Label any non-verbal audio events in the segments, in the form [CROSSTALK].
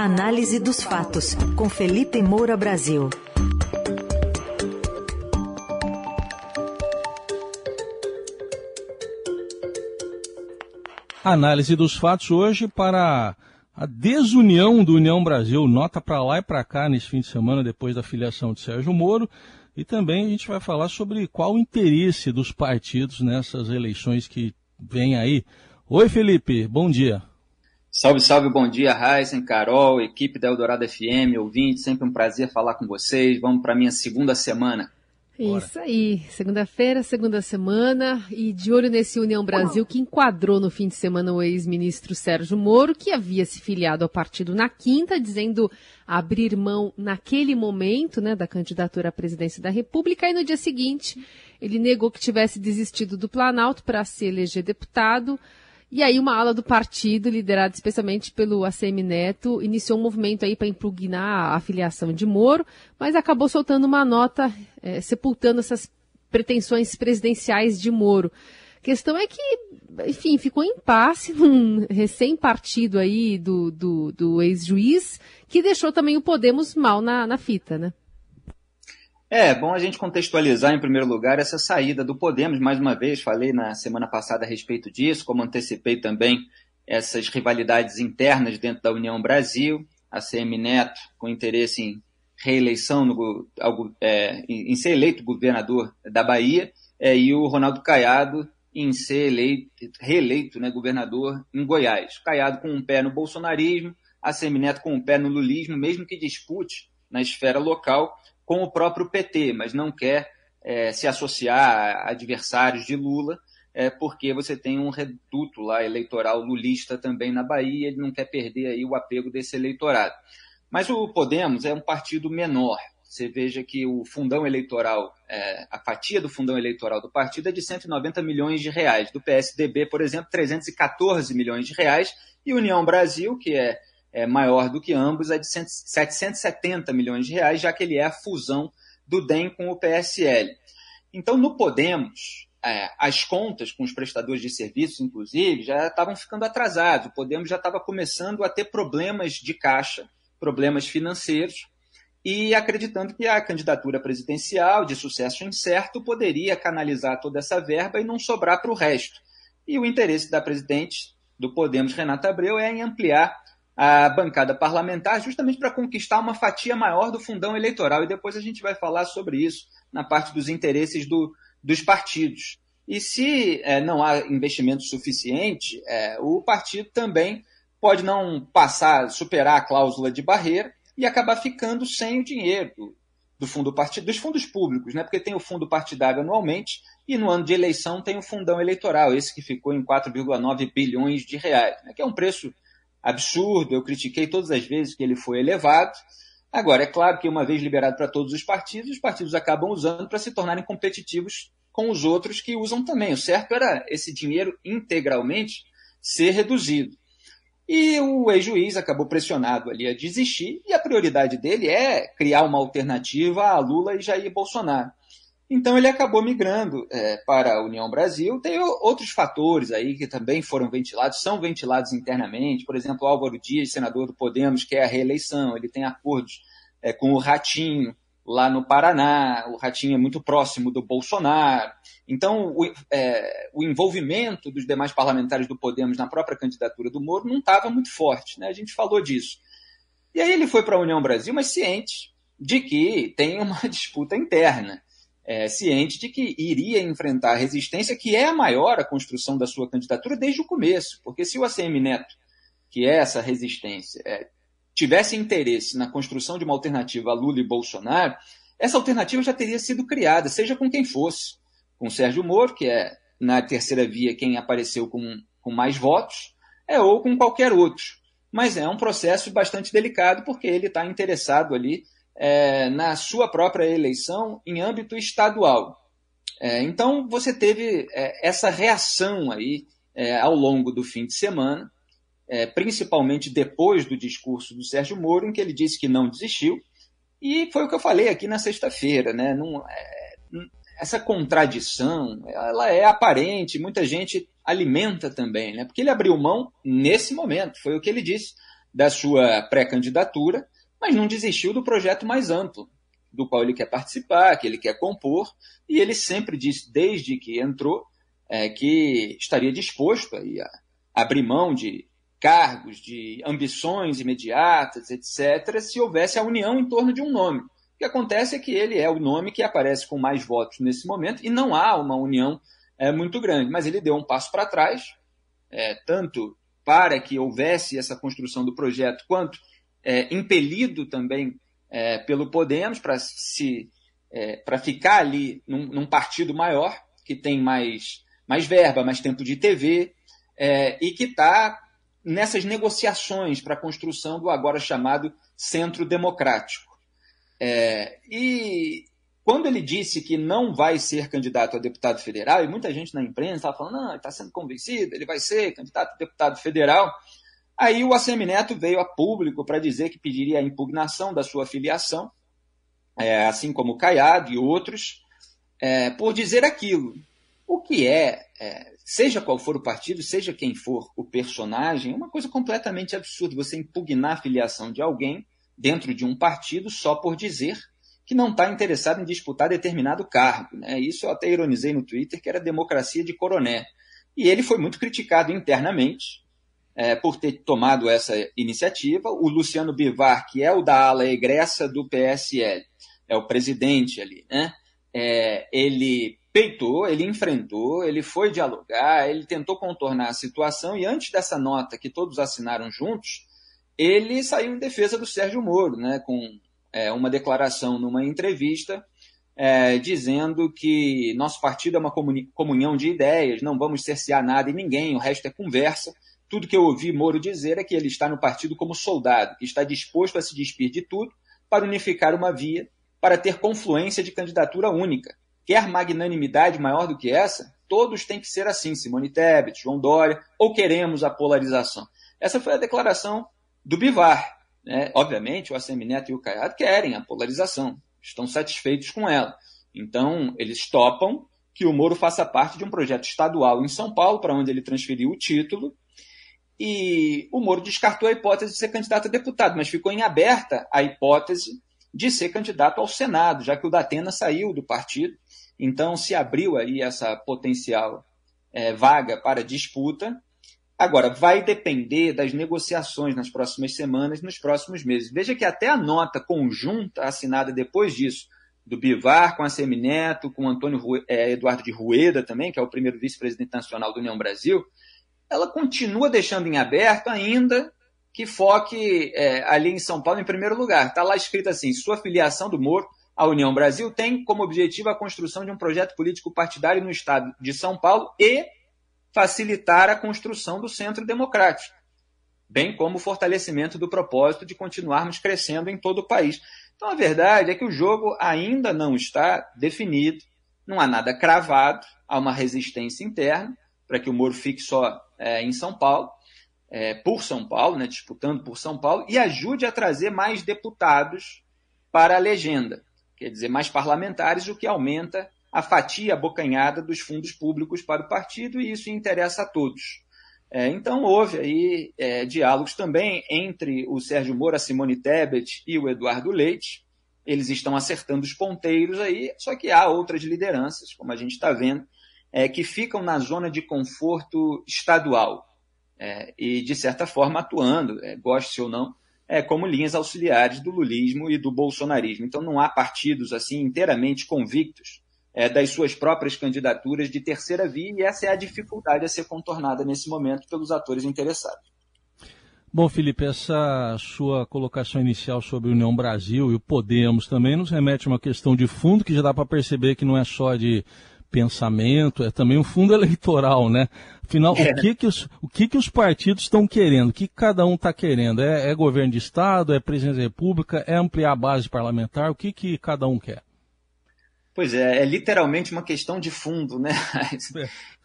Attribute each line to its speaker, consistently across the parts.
Speaker 1: Análise dos fatos, com Felipe Moura Brasil.
Speaker 2: Análise dos fatos hoje para a desunião do União Brasil. Nota para lá e para cá nesse fim de semana, depois da filiação de Sérgio Moro. E também a gente vai falar sobre qual o interesse dos partidos nessas eleições que vêm aí. Oi, Felipe, bom dia.
Speaker 3: Salve, salve, bom dia, Heisen, Carol, equipe da Eldorado FM, ouvinte, sempre um prazer falar com vocês. Vamos para a minha segunda semana.
Speaker 4: Isso aí, segunda-feira, segunda semana, e de olho nesse União Brasil que enquadrou no fim de semana o ex-ministro Sérgio Moro, que havia se filiado ao partido na quinta, dizendo abrir mão naquele momento né, da candidatura à presidência da República, e no dia seguinte ele negou que tivesse desistido do Planalto para se eleger deputado. E aí uma ala do partido, liderada especialmente pelo ACM Neto, iniciou um movimento aí para impugnar a filiação de Moro, mas acabou soltando uma nota é, sepultando essas pretensões presidenciais de Moro. A questão é que, enfim, ficou em impasse num recém-partido aí do, do, do ex-juiz, que deixou também o Podemos mal na, na fita, né?
Speaker 3: É, bom a gente contextualizar em primeiro lugar essa saída do Podemos. Mais uma vez, falei na semana passada a respeito disso, como antecipei também essas rivalidades internas dentro da União Brasil, a CM Neto com interesse em reeleição, no, é, em ser eleito governador da Bahia, é, e o Ronaldo Caiado em ser eleito, reeleito né, governador em Goiás. Caiado com um pé no bolsonarismo, a CM Neto com um pé no lulismo, mesmo que dispute na esfera local com o próprio PT, mas não quer é, se associar a adversários de Lula, é, porque você tem um reduto lá eleitoral lulista também na Bahia, ele não quer perder aí o apego desse eleitorado. Mas o Podemos é um partido menor. Você veja que o fundão eleitoral, é, a fatia do fundão eleitoral do partido é de 190 milhões de reais. Do PSDB, por exemplo, 314 milhões de reais. E União Brasil, que é é, maior do que ambos, é de 770 milhões de reais, já que ele é a fusão do DEM com o PSL. Então, no Podemos, é, as contas com os prestadores de serviços, inclusive, já estavam ficando atrasadas. O Podemos já estava começando a ter problemas de caixa, problemas financeiros, e acreditando que a candidatura presidencial, de sucesso incerto, poderia canalizar toda essa verba e não sobrar para o resto. E o interesse da presidente do Podemos, Renata Abreu, é em ampliar a bancada parlamentar justamente para conquistar uma fatia maior do fundão eleitoral. E depois a gente vai falar sobre isso na parte dos interesses do, dos partidos. E se é, não há investimento suficiente, é, o partido também pode não passar, superar a cláusula de barreira e acabar ficando sem o dinheiro do, do fundo partido, dos fundos públicos, né? porque tem o fundo partidário anualmente e no ano de eleição tem o fundão eleitoral, esse que ficou em 4,9 bilhões de reais, né? que é um preço absurdo, eu critiquei todas as vezes que ele foi elevado. Agora, é claro que uma vez liberado para todos os partidos, os partidos acabam usando para se tornarem competitivos com os outros que usam também. O certo era esse dinheiro integralmente ser reduzido. E o ex-juiz acabou pressionado ali a desistir, e a prioridade dele é criar uma alternativa a Lula e Jair Bolsonaro. Então ele acabou migrando é, para a União Brasil. Tem outros fatores aí que também foram ventilados, são ventilados internamente. Por exemplo, Álvaro Dias, senador do Podemos, quer a reeleição. Ele tem acordos é, com o Ratinho lá no Paraná. O Ratinho é muito próximo do Bolsonaro. Então o, é, o envolvimento dos demais parlamentares do Podemos na própria candidatura do Moro não estava muito forte. Né? A gente falou disso. E aí ele foi para a União Brasil, mas ciente de que tem uma [LAUGHS] disputa interna é, ciente de que iria enfrentar a resistência, que é a maior a construção da sua candidatura desde o começo. Porque se o ACM Neto, que é essa resistência, é, tivesse interesse na construção de uma alternativa a Lula e Bolsonaro, essa alternativa já teria sido criada, seja com quem fosse. Com Sérgio Moro, que é na terceira via quem apareceu com, com mais votos, é, ou com qualquer outro. Mas é um processo bastante delicado, porque ele está interessado ali é, na sua própria eleição em âmbito estadual. É, então, você teve é, essa reação aí é, ao longo do fim de semana, é, principalmente depois do discurso do Sérgio Moro, em que ele disse que não desistiu, e foi o que eu falei aqui na sexta-feira, né? Não, essa contradição, ela é aparente, muita gente alimenta também, né? Porque ele abriu mão nesse momento, foi o que ele disse da sua pré-candidatura, mas não desistiu do projeto mais amplo, do qual ele quer participar, que ele quer compor, e ele sempre disse, desde que entrou, é, que estaria disposto a, a abrir mão de cargos, de ambições imediatas, etc., se houvesse a união em torno de um nome. O que acontece é que ele é o nome que aparece com mais votos nesse momento e não há uma união é, muito grande. Mas ele deu um passo para trás, é, tanto para que houvesse essa construção do projeto, quanto é, impelido também é, pelo Podemos para se é, para ficar ali num, num, partido maior que tem mais mais verba, mais tempo de TV é, e que está nessas negociações para a construção do agora chamado Centro Democrático. É, e quando ele disse que não vai ser candidato a deputado federal, e muita gente na imprensa estava falando, não, ele está sendo convencido, ele vai ser candidato a deputado federal, aí o ACM Neto veio a público para dizer que pediria a impugnação da sua filiação, é, assim como o Caiado e outros, é, por dizer aquilo. O que é, é, seja qual for o partido, seja quem for o personagem, é uma coisa completamente absurda você impugnar a filiação de alguém dentro de um partido só por dizer que não está interessado em disputar determinado cargo. Né? Isso eu até ironizei no Twitter, que era democracia de coroné. E ele foi muito criticado internamente é, por ter tomado essa iniciativa. O Luciano Bivar, que é o da ala egressa do PSL, é o presidente ali, né? É, ele peitou, ele enfrentou, ele foi dialogar, ele tentou contornar a situação e antes dessa nota que todos assinaram juntos, ele saiu em defesa do Sérgio Moro, né, com é, uma declaração numa entrevista é, dizendo que nosso partido é uma comunhão de ideias, não vamos cercear nada e ninguém, o resto é conversa. Tudo que eu ouvi Moro dizer é que ele está no partido como soldado, que está disposto a se despir de tudo para unificar uma via, para ter confluência de candidatura única. Quer magnanimidade maior do que essa? Todos têm que ser assim, Simone Tebet, João Dória, ou queremos a polarização? Essa foi a declaração do Bivar. Né? Obviamente, o ACM Neto e o Caiado querem a polarização, estão satisfeitos com ela. Então, eles topam que o Moro faça parte de um projeto estadual em São Paulo, para onde ele transferiu o título, e o Moro descartou a hipótese de ser candidato a deputado, mas ficou em aberta a hipótese de ser candidato ao Senado, já que o Datena saiu do partido, então se abriu aí essa potencial é, vaga para disputa, Agora, vai depender das negociações nas próximas semanas, nos próximos meses. Veja que até a nota conjunta assinada depois disso, do Bivar com a Semineto, com Antônio é, Eduardo de Rueda também, que é o primeiro vice-presidente nacional da União Brasil, ela continua deixando em aberto ainda que foque é, ali em São Paulo em primeiro lugar. Está lá escrito assim: sua filiação do Moro à União Brasil tem como objetivo a construção de um projeto político partidário no estado de São Paulo e facilitar a construção do centro democrático, bem como o fortalecimento do propósito de continuarmos crescendo em todo o país. Então, a verdade é que o jogo ainda não está definido, não há nada cravado, há uma resistência interna para que o Moro fique só é, em São Paulo, é, por São Paulo, né, disputando por São Paulo, e ajude a trazer mais deputados para a legenda, quer dizer, mais parlamentares, o que aumenta a fatia abocanhada dos fundos públicos para o partido, e isso interessa a todos. É, então, houve aí é, diálogos também entre o Sérgio Moro, Simone Tebet e o Eduardo Leite. Eles estão acertando os ponteiros aí, só que há outras lideranças, como a gente está vendo, é, que ficam na zona de conforto estadual é, e, de certa forma, atuando, é, goste ou não, é, como linhas auxiliares do lulismo e do bolsonarismo. Então, não há partidos assim inteiramente convictos é, das suas próprias candidaturas de terceira via, e essa é a dificuldade a ser contornada nesse momento pelos atores interessados.
Speaker 2: Bom, Felipe, essa sua colocação inicial sobre a União Brasil e o Podemos também nos remete a uma questão de fundo que já dá para perceber que não é só de pensamento, é também um fundo [LAUGHS] eleitoral, né? Afinal, é. o, que, que, os, o que, que os partidos estão querendo? O que cada um está querendo? É, é, governo de Estado? É presidência da República? É ampliar a base parlamentar? O que, que cada um quer?
Speaker 3: Pois é, é literalmente uma questão de fundo, né?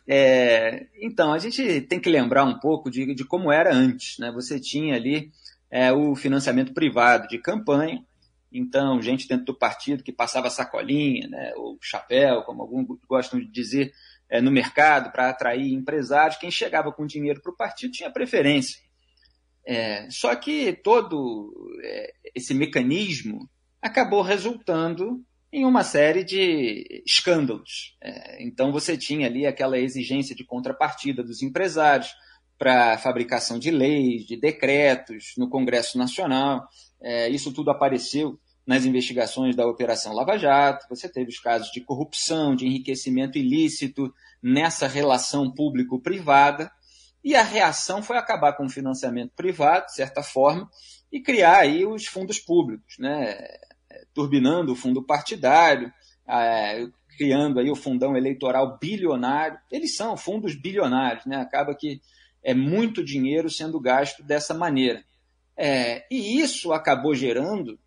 Speaker 3: É, [LAUGHS] então, a gente tem que lembrar um pouco de, de como era antes, né? Você tinha ali é, o financiamento privado de campanha, então, gente dentro do partido que passava sacolinha, né, ou chapéu, como alguns gostam de dizer, é, no mercado para atrair empresários. Quem chegava com dinheiro para o partido tinha preferência. É, só que todo é, esse mecanismo acabou resultando em uma série de escândalos. É, então você tinha ali aquela exigência de contrapartida dos empresários para fabricação de leis, de decretos no Congresso Nacional. É, isso tudo apareceu nas investigações da Operação Lava Jato. Você teve os casos de corrupção, de enriquecimento ilícito nessa relação público-privada. E a reação foi acabar com o financiamento privado, de certa forma, e criar aí os fundos públicos, né? turbinando o fundo partidário, é, criando aí o fundão eleitoral bilionário. Eles são fundos bilionários, né? acaba que é muito dinheiro sendo gasto dessa maneira. É, e isso acabou gerando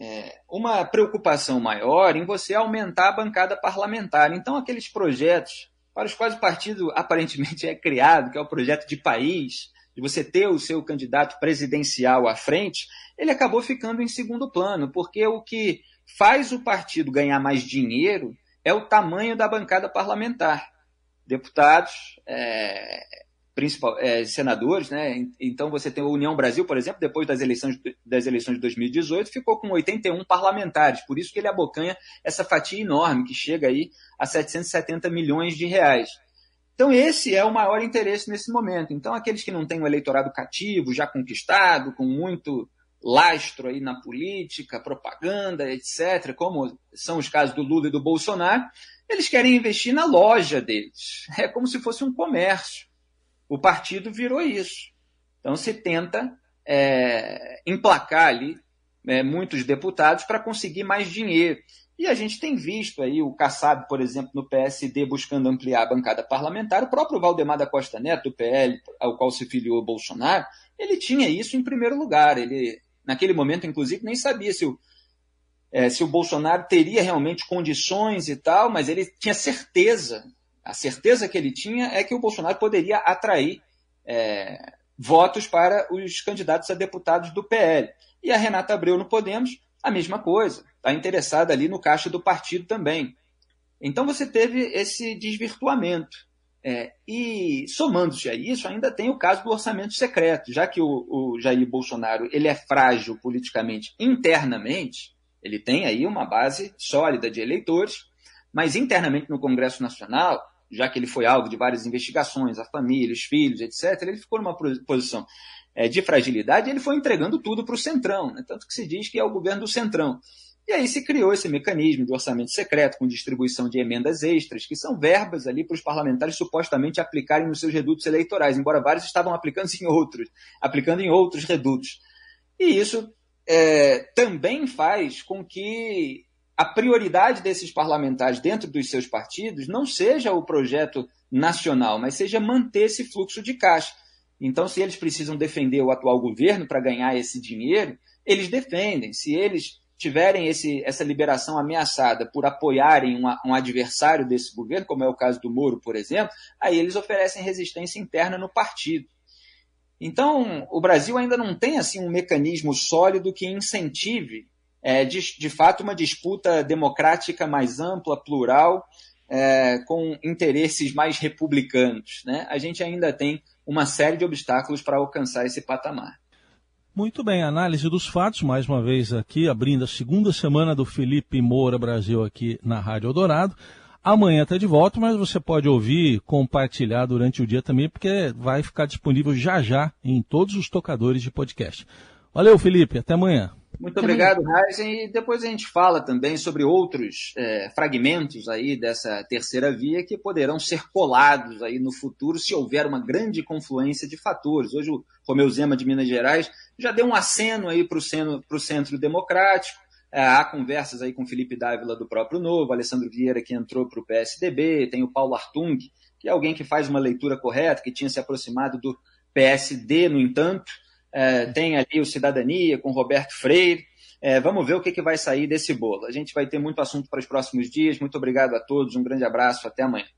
Speaker 3: é, uma preocupação maior em você aumentar a bancada parlamentar. Então, aqueles projetos para os quais o partido [LAUGHS] aparentemente é criado, que é o projeto de país, de você ter o seu candidato presidencial à frente, ele acabou ficando em segundo plano, porque o que faz o partido ganhar mais dinheiro é o tamanho da bancada parlamentar. Deputados, é, principal, é, senadores, né? Então você tem a União Brasil, por exemplo, depois das eleições, das eleições de 2018, ficou com 81 parlamentares, por isso que ele abocanha essa fatia enorme, que chega aí a 770 milhões de reais. Então esse é o maior interesse nesse momento. Então aqueles que não têm um eleitorado cativo, já conquistado, com muito lastro aí na política, propaganda, etc., como são os casos do Lula e do Bolsonaro, eles querem investir na loja deles. É como se fosse um comércio. O partido virou isso. Então se tenta é, emplacar ali é, muitos deputados para conseguir mais dinheiro. E a gente tem visto aí o Kassab, por exemplo, no PSD, buscando ampliar a bancada parlamentar. O próprio Valdemar da Costa Neto, do PL, ao qual se filiou Bolsonaro, ele tinha isso em primeiro lugar. Ele, naquele momento, inclusive, nem sabia se o, é, se o Bolsonaro teria realmente condições e tal, mas ele tinha certeza a certeza que ele tinha é que o Bolsonaro poderia atrair é, votos para os candidatos a deputados do PL. E a Renata Abreu no Podemos, a mesma coisa, está interessada ali no caixa do partido também. Então você teve esse desvirtuamento. É, e somando-se a isso, ainda tem o caso do orçamento secreto, já que o, o Jair Bolsonaro ele é frágil politicamente internamente, ele tem aí uma base sólida de eleitores, mas internamente no Congresso Nacional já que ele foi alvo de várias investigações, a família, os filhos, etc., ele ficou numa posição é, de fragilidade e ele foi entregando tudo para o Centrão, né? tanto que se diz que é o governo do Centrão. E aí se criou esse mecanismo de orçamento secreto, com distribuição de emendas extras, que são verbas ali para os parlamentares supostamente aplicarem nos seus redutos eleitorais, embora vários estavam aplicando em outros, aplicando em outros redutos. E isso é, também faz com que a prioridade desses parlamentares dentro dos seus partidos não seja o projeto nacional, mas seja manter esse fluxo de caixa. Então, se eles precisam defender o atual governo para ganhar esse dinheiro, eles defendem. Se eles tiverem esse, essa liberação ameaçada por apoiarem um, adversário desse governo, como é o caso do Moro, por exemplo, aí eles oferecem resistência interna no partido. Então, o Brasil ainda não tem assim um mecanismo sólido que incentive é, de, de fato, uma disputa democrática mais ampla, plural, é, com interesses mais republicanos. Né? A gente ainda tem uma série de obstáculos para alcançar esse patamar.
Speaker 2: Muito bem, análise dos fatos, mais uma vez aqui, abrindo a segunda semana do Felipe Moura Brasil aqui na Rádio Eldorado. Amanhã está de volta, mas você pode ouvir, compartilhar durante o dia também, porque vai ficar disponível já já em todos os tocadores de podcast. Valeu, Felipe, até amanhã.
Speaker 3: Muito obrigado, Heisen. E depois a gente fala também sobre outros é, fragmentos aí dessa terceira via que poderão ser colados aí no futuro se houver uma grande confluência de fatores. Hoje o Romeu Zema de Minas Gerais já deu um aceno aí para o centro democrático. É, há conversas aí com Felipe Dávila do próprio Novo, Alessandro Vieira que entrou para o PSDB, tem o Paulo Artung, que é alguém que faz uma leitura correta, que tinha se aproximado do PSD, no entanto. É, tem ali o Cidadania com Roberto Freire. É, vamos ver o que, que vai sair desse bolo. A gente vai ter muito assunto para os próximos dias. Muito obrigado a todos, um grande abraço, até amanhã.